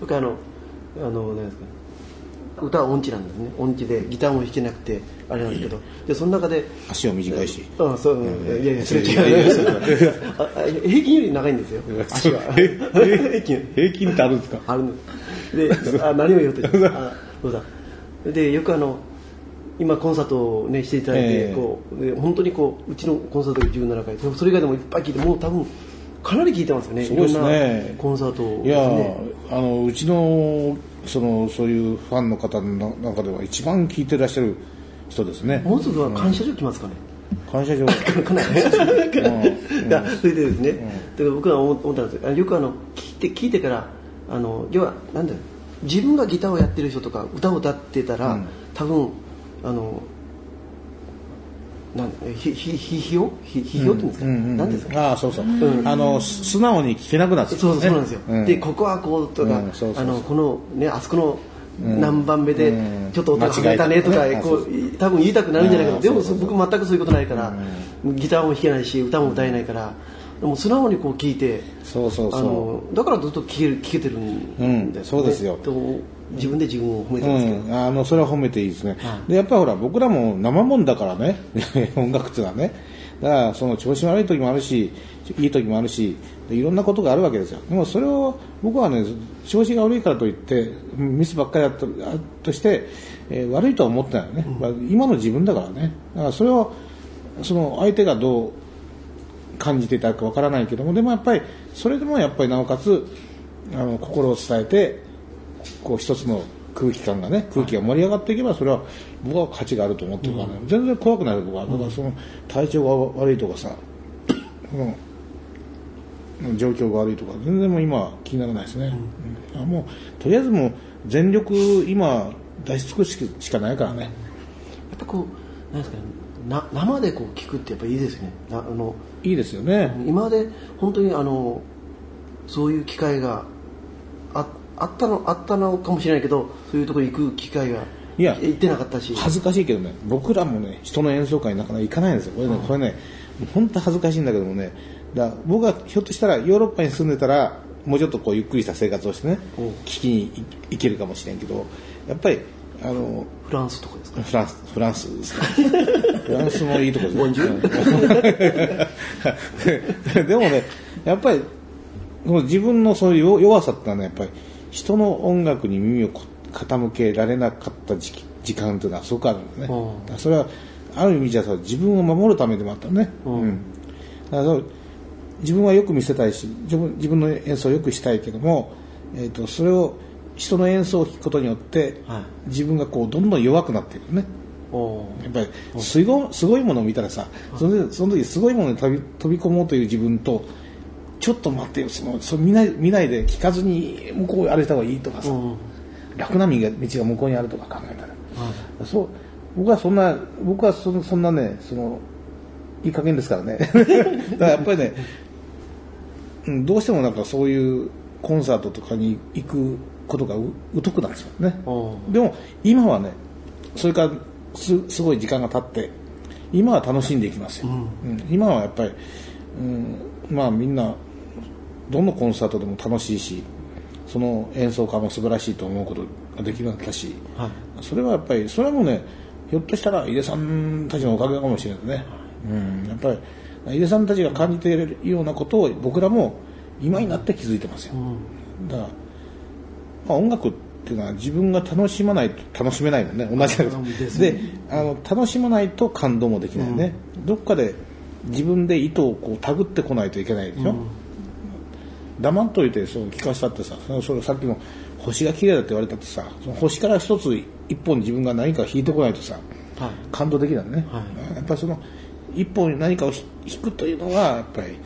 僕あのあの何ですか。歌は音痴なんですね。音痴でギターも弾けなくてあれなんですけど。でその中で足は短いし。あそう、いやいやそれ違う。ああ平均より長いんですよ。足は。平均。平均ってあるんですか？あるの。であ何を言おうと？そう。だでよくあの今コンサートを、ね、していただいて、ええ。こうで本当にこううちのコンサートが17回それ以外でもいっぱい聞いてもう多分かなり聞いてますよね。そうですね。コンサートをいや、ねあのうちのそのそういうファンの方の中では一番聞いてらっしゃる人ですね。もうすぐは感謝状来ますかね、感謝状。かなりねいやそれでですね、だから僕は思思ったんですよ。あよくあの聞いて聞いてからあの要はなんだろう。自分がギターをやってる人とか歌を歌ってたら、うん。多分あのなんひひひひよ？ひひよって言うんですか、うんうんうんなんですか？ああそうそう、ん。あのす素直に聞けなくなってるそうそうそうなんですよ、うん。でここはこうとか、あのこのねあそこの何番目でうん。ちょっと音が外れたねとか、こう多分言いたくなるんじゃないかうん。なでも僕全くそういうことないから、ギターも弾けないし歌も歌えないから、でも素直にこう聞いてそうそうそう。あのだからずっと聞ける聞けてるんだうん。そうですよ。と自分で自分を褒めてうますけど、ん、あのそれは褒めていいですね、はい。でやっぱりほら僕らも生もんだからね。音楽っていうのはね。だからその調子悪い時もあるしいい時もあるしでいろんなことがあるわけですよ。でもそれを僕はね調子が悪いからといってミスばっかりだったとして、えー悪いとは思ってないよね、まあ今の自分だからね。だからそれをその相手がどう感じていたかわからないけどもでもやっぱりそれでもやっぱりなおかつあの心を伝えてこう一つの空気感がね空気が盛り上がっていけばそれは僕は価値があると思ってるからね、全然怖くない僕は。だからその体調が悪いとかさ、うん、状況が悪いとか全然もう今は気にならないですね、うん。あもうとりあえずもう全力今出し尽くすしかないからね、やっぱこうなんですかねな生でこう聞くってやっぱいいですよね。なあのいいですよね、今まで本当にあのそういう機会がああったのあったのかもしれないけどそういうとこ行く機会がいや行ってなかったし。恥ずかしいけどね僕らもね人の演奏会になかなか行かないんですよ。これね,、これね本当恥ずかしいんだけどもねだ僕がひょっとしたらヨーロッパに住んでたらもうちょっとこうゆっくりした生活をしてねう。ん聞きに行けるかもしれんけどやっぱりあのフランスとかですか？フランスフランスですね。フランスもいいとこですボンジュででもねやっぱり自分のそういう弱弱さってのはねやっぱり人の音楽に耳をこ傾けられなかった時期時間というのはすごくあるんだね、それはある意味じゃさ自分を守るためでもあったね、うん。だから自分はよく見せたいし自分自分の演奏をよくしたいけども、えー、とそれを人の演奏を聴くことによって、はい。自分がこうどんどん弱くなっていくね。やっぱりすごすごいものを見たらさそのその時すごいものに飛び飛び込もうという自分とちょっと待ってよそのそ見ない見ないで聞かずに向こう歩いた方がいいとかさ、うん。楽な道が向こうにあるとか考えたら。はい。そう僕はそんな僕はそのそんなねそのいい加減ですからね。だからやっぱりね、うん、どうしてもなんかそういうコンサートとかに行くことがう疎くなってしまうね。おーでも今はねそれからすすごい時間が経って今は楽しんでいきますよ、うん。今はやっぱり、うん、まあみんなどのコンサートでも楽しいしその演奏家も素晴らしいと思うことができるわけだし、はい。それはやっぱりそれもねひょっとしたら井出さんたちのおかげかもしれないね、うん、やっぱり井出さんたちが感じているようなことを僕らも今になって気づいてますよ、だから、まあ、音楽っていうのは自分が楽しまないと楽しめないもんね。同じだけどうんですね。であの楽しまないと感動もできないね、どっかで自分で糸をこう手繰ってこないといけないでしょ、黙っといてそう聞かせたってさそのそれさっきの星が綺麗だって言われたってさその星から一つ一本自分が何か弾いてこないとさはい。感動できないね、はやっぱりその一本何かを弾弾くというのはやっぱり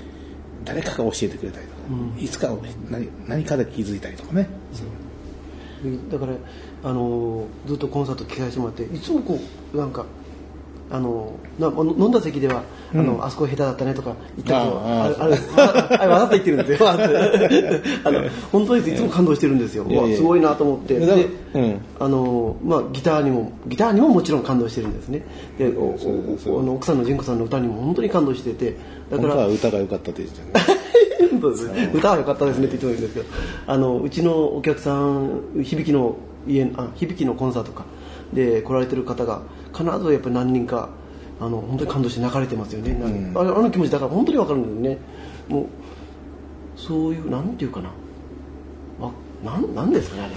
誰かが教えてくれたりとか、いつかを何何かで気づいたりとかね、だからあのずっとコンサート聞かせてもらっていつもこうなんかあのな飲んだ席では、あのあそこ下手だったねとか言ったりとあああれあれああれわざと言ってるんですよ。あの本当にいつも感動してるんですよ。いやいや。うわすごいなと思って。で、うん。あのまあ、ギターにもギターにももちろん感動してるんですね。であの奥さんの純子さんの歌にも本当に感動してて。だから歌が良かったって言ってた。ねそうですね歌は良かったですねって言ってもいいんですけど。あのうちのお客さん響きの家あ響きのコンサートか。で来られてる方が必ずやっぱり何人かあの本当に感動して泣かれてますよね、んああの気持ちだから本当に分かるんだよね。もうそういうなんていうかな。あなんなんですかねあれ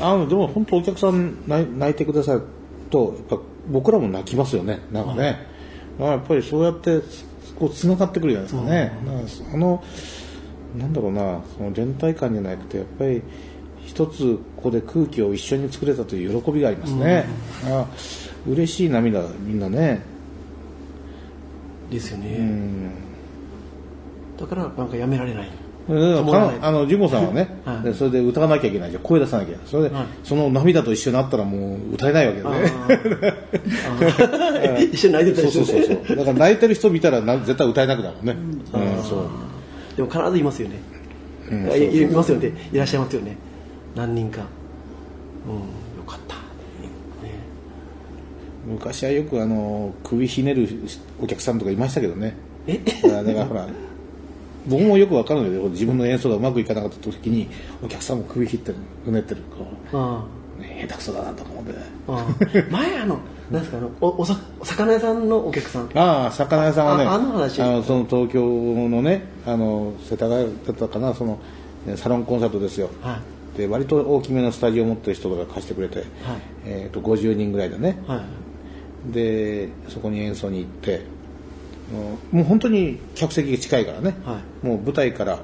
あのでも本当お客さん泣いてくださるとやっぱ僕らも泣きますよね。なんかね、だからやっぱりそうやってこう繋がってくるじゃないですかね、だからそのなんだろうな。その連帯感じゃなくてやっぱり一つここで空気を一緒に作れたという喜びがありますね、あ嬉しい涙みんなね。ですよね、うん。だからなんかやめられない。あのジモさんはね、はい。でそれで歌わなきゃいけないじゃん。声出さなきゃそれで、はい。その涙と一緒になったらもう歌えないわけよあね 一緒に泣いてたそうりするそうそうそう。だから泣いてる人見たらな絶対歌えなくなるもんね、うん。そう。でも必ずいますよね、うんいますよね。いらっしゃいますよね。何人か。うん昔はよくあの首ひねるお客さんとかいましたけどね。え？だからほら僕もよくわかるのよ自分の演奏がうまくいかなかった時にお客さんも首ひってるうねってるこあう、ね、下手くそだなと思ってねああ。あ前あのなんですかあのおおさお魚屋さんのお客さん。ああ魚屋さんはねああの話。のその東京のねあの世田谷だったかなそのねサロンコンサートですよ、はで割と大きめのスタジオを持ってる人とか貸してくれて、えー、と50人ぐらいでねいはいでそこに演奏に行ってもう本当に客席が近いからね、はもう舞台から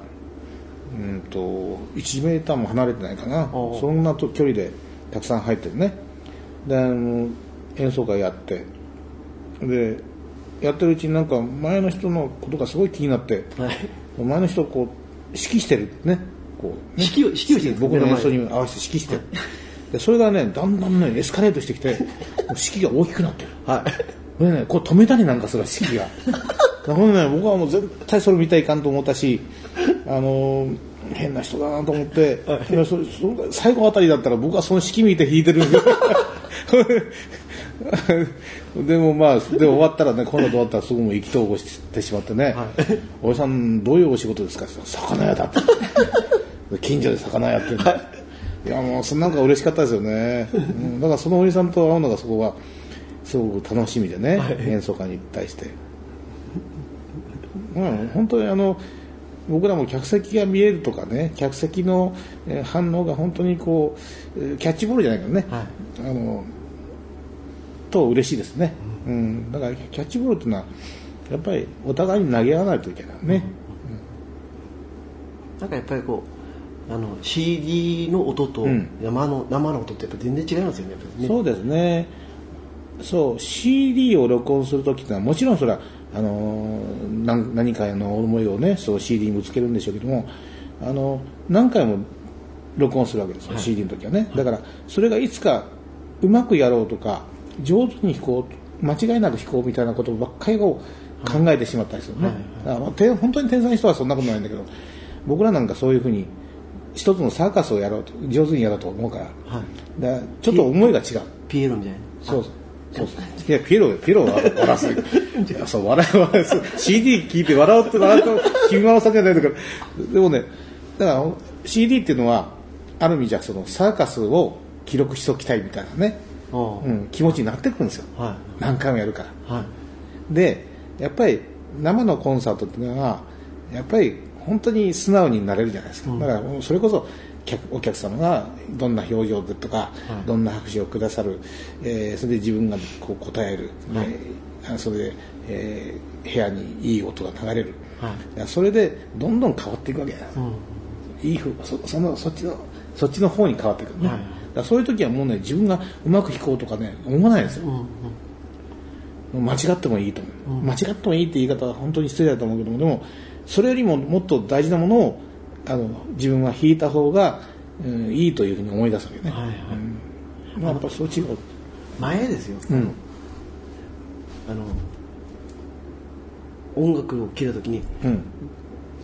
うんと1メーターも離れてないかな。そんなと距離でたくさん入ってるね。であの演奏会やって。でやってるうちになんか前の人のことがすごい気になってはい。前の人をこう指揮してるね。こうね。指揮を指揮をしてる。僕の演奏目に合わせて指揮してるでそれがねだんだんねエスカレートしてきてもう指揮が大きくなってる。はい。これねこう止めたりなんかする指揮が。だからね僕はもう絶対それ見たいかんと思ったしあのー変な人だなと思って、い。やそそ最後あたりだったら僕はその指揮見て弾いてる。ん ででもまあで終わったらねこの後終わったらすぐもう意気投合してしまってね「おじさんどういうお仕事ですか?」魚屋だ」って。近所で魚屋やってるいやもうそんなんか嬉しかったですよね、うん。だからそのおじさんと会うのがそこはすごく楽しみでね、演奏会に対して、うん、本当にあの僕らも客席が見えるとかね客席のえー反応が本当にこうえーキャッチボールじゃないけどね、はい。あのと嬉しいですね、うん、だからキャッチボールっていうのはやっぱりお互いに投げ合わないといけないね、なんかやっぱりこうあの CD の音とうん。生の,、生の音ってやっぱ全然違いますよねね。そうですね。そう CD を録音するときってのはもちろんそれはあのー何何かの思いをねそう CD にぶつけるんでしょうけどもあの何回も録音するわけですよ、CD の時はね。だからそれがいつかうまくやろうとか上手に弾こう間違いなく弾こうみたいなことばっかりを考えてしまったりするね、だからまあて本当に天才の人はそんなことないんだけど僕らなんかそういうふうに一つのサーカスをやろうと上手にやろうと思うから。はい。だちょっと思いが違う。ピエロみたいな。そう。そうそう。い。やピエロピエロは笑わす。いやそう笑い笑いす CD 聞いて笑うって笑うと君まろさんじゃないんだか。らでもねだから CD っていうのはある意味じゃそのサーカスを記録しておきたいみたいなね、おううん、気持ちになってくるんですよ。は何回もやるから。いはい。でやっぱり生のコンサートっていうのはやっぱり本当に素直になれるじゃないですか、だからそれこそ客お客様がどんな表情でとか、どんな拍手をくださる、えーそれで自分がこう答える、ねあそれで、えー部屋にいい音が流れる、はい。それでどんどん変わっていくわけ。だ、うん。いいふそそのそっちのそっちの方に変わっていく。ね、はい。そういう時はもうね自分がうまく弾こうとかね思わないんですよ、うんうん。間違ってもいいと思う、間違ってもいいって言い方は本当に失礼だと思うけどもでもそれよりももっと大事なものをあの自分は弾いた方が、うん、いいというふうに思い出すわけね、はいはい。まあ、やっぱそう違う前ですよ、うん。あの音楽を聴いた時にうん。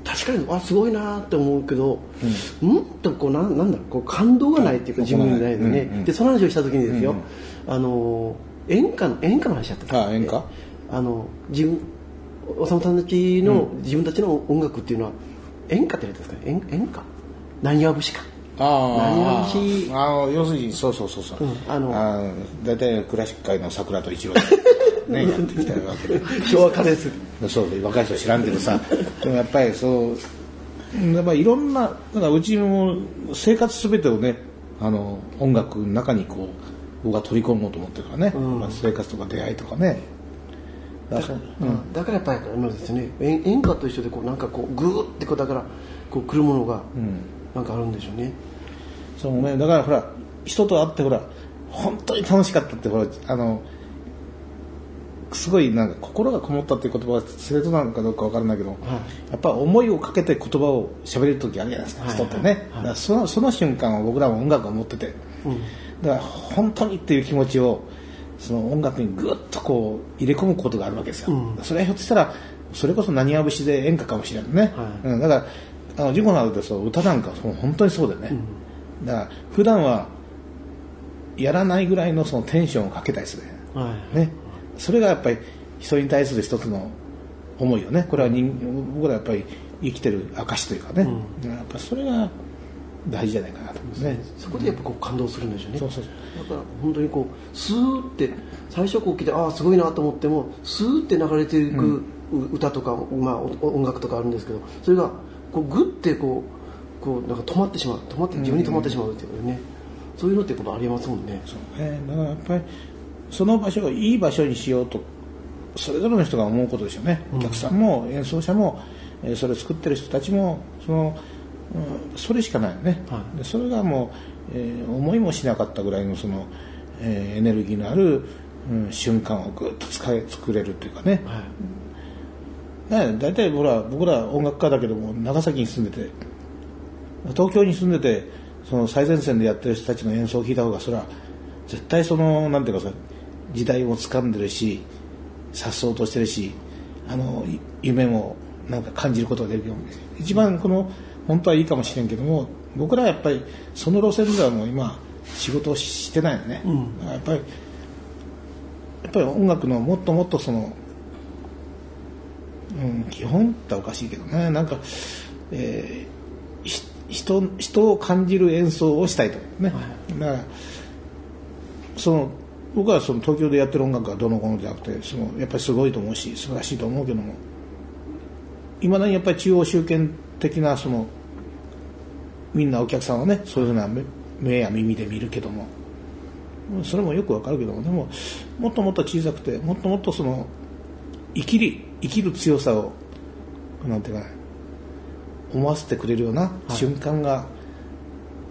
確かにあすごいなって思うけど、うん、とこうなんなんだろうこう感動がないっていうか、はい自分にないのね、うんうんでその話をした時にですよ、うんあの演歌の演歌の話だったんですあ演歌？あの自分おさむさんたちの、自分たちの音楽っていうのは演歌って言うんですかね？演演歌？何や節か？ああ。要するにそうそうそうそう、うんあの大体クラシック界の桜と一郎。ねやってきたわけで。昭和化です。そう若い人知らんけどさ。でもやっぱりそうやっぱりいろんなだからうちも生活すべてをねあの音楽の中にこう僕は取り込もうと思ってるからね、うん。まあ、生活とか出会いとかねだかううん。だからやっぱりあのですね演演歌と一緒でこうなんかこうグーってこうだからこう来るものがうん。なんかあるんでしょうね、そうね、だからほら、人と会ってほら、本当に楽しかったって、ほら、あの、すごいなんか心がこもったっていう言葉は正当なのかどうかわからないけど、やっぱ思いをかけて言葉を喋れる時あるじゃないですか、はい。人ってね。だからそのその瞬間を僕らも音楽を持ってて、うん。だから本当にっていう気持ちをその音楽にぐっとこう入れ込むことがあるわけですよ、うん。それはひょっとしたらそれこそ何わ節で演歌かもしれないね、はい。うん、だからあの事故のあるとそう歌なんかそう本当にそうだよね、だから普段はやらないぐらいのそのテンションをかけたりする、はい。ね、それがやっぱり人に対する一つの思いよね。これは人僕らやっぱり生きてる証というかね、やっぱそれが大事じゃないかなと思うんですね、そこでやっぱこう感動するんでしょうね。そうそうだから本当にこうスーって最初こう聞いてああすごいなと思ってもスーって流れていくう歌とか、まあ、お音楽とかあるんですけどそれがこうグッてこうこうなんか止まってしまう。止まって自分に止まってしまうっていうね、そういうのってことありますもんね。そうね、だからやっぱりその場所をいい場所にしようとそれぞれの人が思うことでしょうね、お客さんも演奏者も、えーそれを作ってる人たちもその、うんそれしかないよね、はでそれがもう、えー思いもしなかったぐらいのその、えーエネルギーのある、うん瞬間をぐっと使い作れるというかね、はい。ね、大体僕ら僕ら音楽家だけども長崎に住んでて東京に住んでてその最前線でやってる人たちの演奏を聴いた方がそれは絶対そのなんていうかさ時代を掴んでるし颯爽としてるしあのい夢もなんか感じることができる一番この本当はいいかもしれんけども僕らはやっぱりその路線ではもう今仕事をしてないよね、ん。だからやっぱりやっぱり音楽のもっともっとそのうん、基本っておかしいけどね。なんか、えーひ人人を感じる演奏をしたいとね、だからその僕はその東京でやってる音楽がどのこのじゃなくてそのやっぱりすごいと思うし素晴らしいと思うけどもいまだにやっぱり中央集権的なそのみんなお客さんはねそういうふうな目目や耳で見るけども。それもよくわかるけども。でももっともっと小さくてもっともっとその生きる生きる強さをなんていうかな思わせてくれるような瞬間が、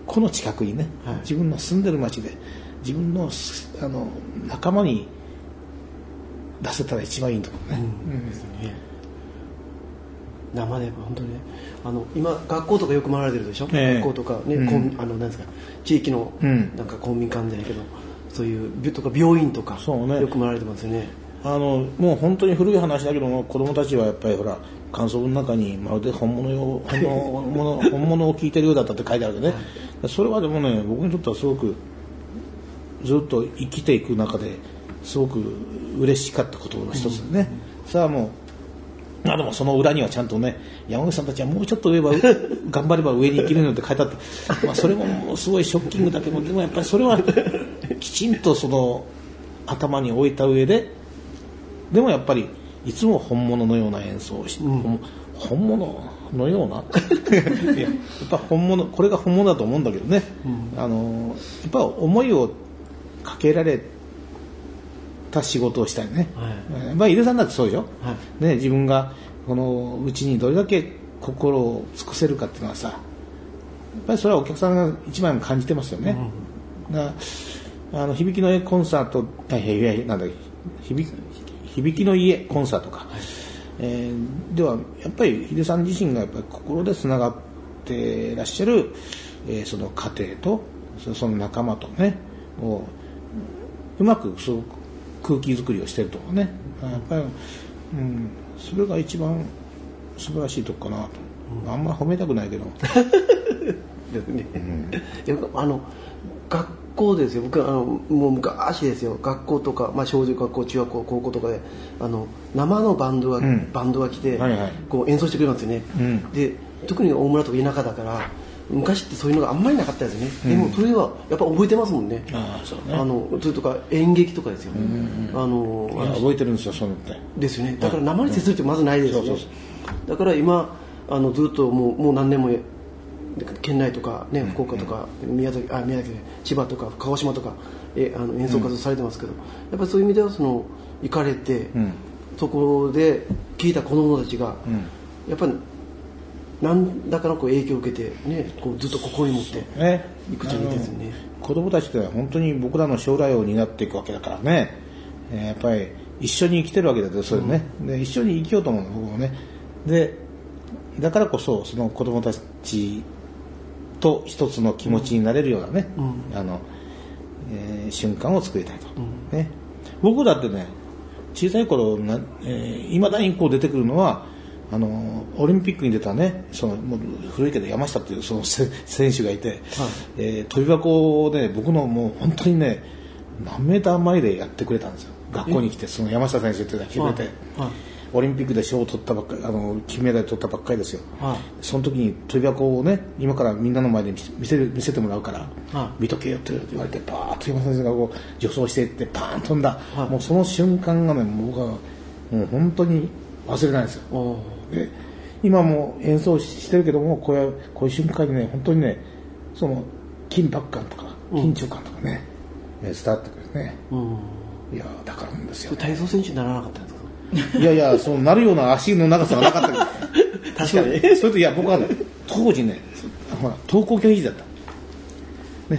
この近くにね、はい。自分の住んでる町で自分のすあの仲間に出せたら一番いいと思うね、ですね生で本当にね。あの今学校とかよく回られてるでしょ、ええ。学校とかね、うあのなんですか地域のうん。なんか公民館じゃないけど、そういう病とか病院とかそうね。よく回られてますよね。あのもう本当に古い話だけども子供たちはやっぱりほら感想文の中にまるで本物よ本物本物を聞いてるようだったって書いてあるけどね、それはでもね僕にとってはすごくずっと生きていく中ですごく嬉しかったことの一つでね、さあもうあでもその裏にはちゃんとね山口さんたちはもうちょっと上は 頑張れば上に行けるのって書いてあって、まあ、それももうすごいショッキングだけどでもやっぱりそれは きちんとその頭に置いた上ででもやっぱりいつも本物のような演奏をし、本本物のような？いややっぱ本物これが本物だと思うんだけどね、あのやっぱ思いをかけられた仕事をしたいね、はい。まあ井出さんだってそうでしょ、はい。ね、自分がこのうちにどれだけ心を尽くせるかっていうのはさやっぱりそれはお客さんが一番感じてますよね、だからあの響きの家コンサートあいやいやなんだ響響きの家コンサートか、えーではやっぱり秀さん自身がやっぱり心でつながってらっしゃる、えーその家庭とそその仲間とねをうまくそう空気作りをしてるとかね。やっぱり、うん、それが一番素晴らしいとこかなと、あんま褒めたくないけど。ですね、いやあの学校ですよ。僕あのもう昔ですよ。学校とか、まあ、小中学校中学校高校とかであの生のバンドが、ん。バンドが来て、はいはい。こう演奏してくれますよね、うん。で特に大村とか田舎だから昔ってそういうのがあんまりなかったですね、でもそれはやっぱ覚えてますもんね。ああそうね。あのそれとか演劇とかですよ、あのいや覚えてるんですよそのって。ですよね。だから生に接するってまずないですよね、そうそうだから今あのずっともうもう何年も県内とか、ね、福岡とか、宮崎あ宮崎千葉とか鹿児島とかえあの演奏活動されてますけど、やっぱりそういう意味ではその行かれて、ん。そこで聞いた子供たちが、やっぱり何らかのこう影響を受けて、ね、こうずっと心に持ってね。いくといいですよね。子供たちって本当に僕らの将来を担っていくわけだからね、えーやっぱり一緒に生きてるわけだよ。それね、で一緒に生きようと思うの僕もね。でだからこそその子供たちと一つの気持ちになれるようなね、あのえー瞬間を作りたいと、ね、僕だってね小さい頃な、えー、未だにこう出てくるのはあのオリンピックに出たねそのもう古いけど山下っていうそのせ選手がいて、えー跳び箱をね僕のもう本当にね何メーター前でやってくれたんですよ。学校に来てその山下選手っていうのが来て。くれて、はい。オリンピックで賞を取ったばっかりあの金メダル取ったばっかりですよ、はい。その時に跳び箱をね今からみんなの前で見せ見せる見せてもらうから、は見とけよって言われてバーッと山下先生がこう助走していってパーン飛んだ、はい。もうその瞬間がね僕はもう本当に忘れないですよで今も演奏してるけどもこういうこういう瞬間にね本当にねその緊迫感とか緊張感とかね、えー伝わってくるね。うん。いやだからなんですよ、ね、体操選手にならなかったんですか？いやいやそうなるような足の長さがなかったけど。確かに。それといや僕はね当時ねほら登校拒否だった。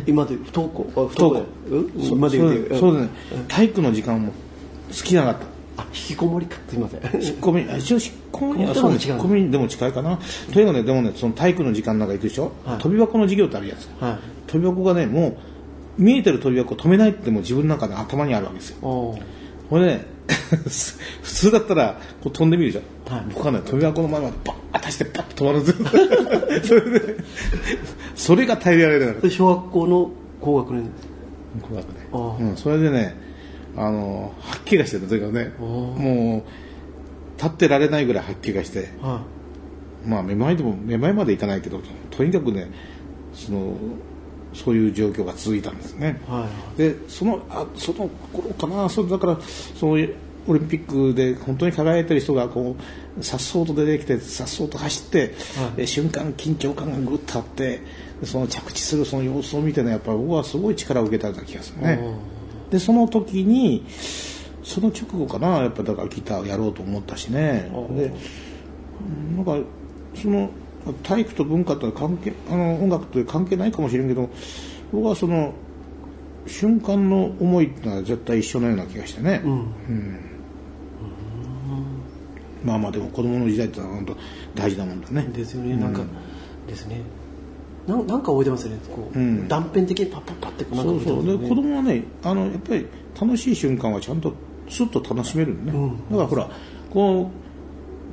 今で不登校あ不登校。うん？そ今で言うそうそうだね。体育の時間も好きなかった。あ引きこもりかすいません。引っ込みあ一応引っ込みそう引っ込みでも近いかな。というかねでもねその体育の時間なんか行くでしょ、はい。飛び箱の授業ってあるやつ、はい。飛び箱がねもう見えてる飛び箱を止めないってもう自分の中で頭にあるわけですよ。これね 普通だったらこう飛んでみるでしょ、はい。僕はね飛び箱の前までバーッとしてパッと止まるんですよそれでそれが耐えられなかったそれ小学校の高学年高学年、うん、それでねあの吐き気がしてたというかね。もう立ってられないぐらい吐き気がして。はまあめまいでもめまいまでいかないけどとにかくねそのそういう状況が続いたんですね、い。はでそのあその頃かな。そうだからそのオリンピックで本当に輝いてる人がこうさっそうと出てきてさっそうと走って、はい。で瞬間緊張感がぐっとあってでその着地するその様子を見てねやっぱり僕はすごい力を受けたような気がするねでその時にその直後かなやっぱだからギターをやろうと思ったしね。でなんかその体育と文化とは関係あの音楽と関係ないかもしれんけど僕はその瞬間の思いってのは絶対一緒のような気がしてね、いうん。まあまあでも子供の時代ってのは本当大事なもんだね。ですよね。なんかですねなんなんか覚えてますよね。こう、うん。断片的にパッパッパッってこうなんかそうそう。で子供はねあのやっぱり楽しい瞬間はちゃんとスッと楽しめるんね、うん。だからほらこ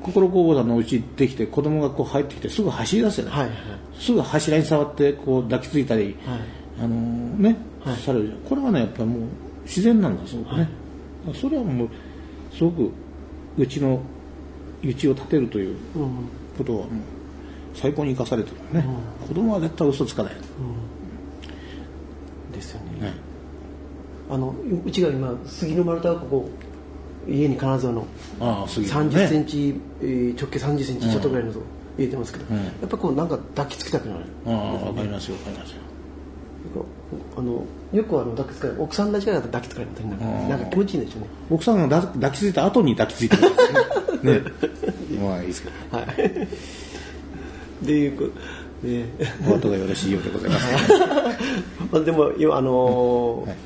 う心工房さんのうちできて子供がこう入ってきてすぐ走り出すよね、はいはい。すぐ柱に触ってこう抱きついたり、はい。あのね、はい。される。じゃんこれはねやっぱりもう自然なんだすごくね、それはもうすごくうちのうちを立てるといううん。ことはもう最高に生かされてるね、子供は絶対嘘つかない、ですよね。ね。あのうちが今杉の丸太がここ家に金沢のああ杉3ね。0ンチ、えー直径3 0ンチちょっとぐらいのとこ入れてますけど、うん。やっぱこうなんか抱きつきたくなる。ああわかりますよわかりますよ。あのよくあの抱きつかない奥さんたちが抱きつかれたりなんかうん。なんか気持ちいいんでしょうね。奥さんが抱抱きついた後に抱きついてる。ね ね。まあいいですけど。はいでいうこね。お後がよろしいようでございます。まあでも今あのーはい。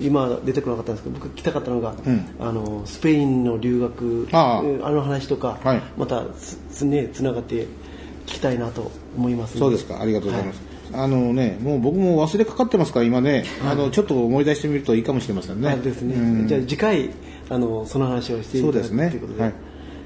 今出てこなかったんですけど僕来たかったのが、うん。あのスペインの留学あの話とか、はい。またつつねつながって聞きたいなと思いますのそうですか。ありがとうございます、あのねもう僕も忘れかかってますから今ね、あのちょっと思い出してみるといいかもしれませんね。ですね、うん。じゃあ次回あのその話をしていただくとそうですねいうことで、はい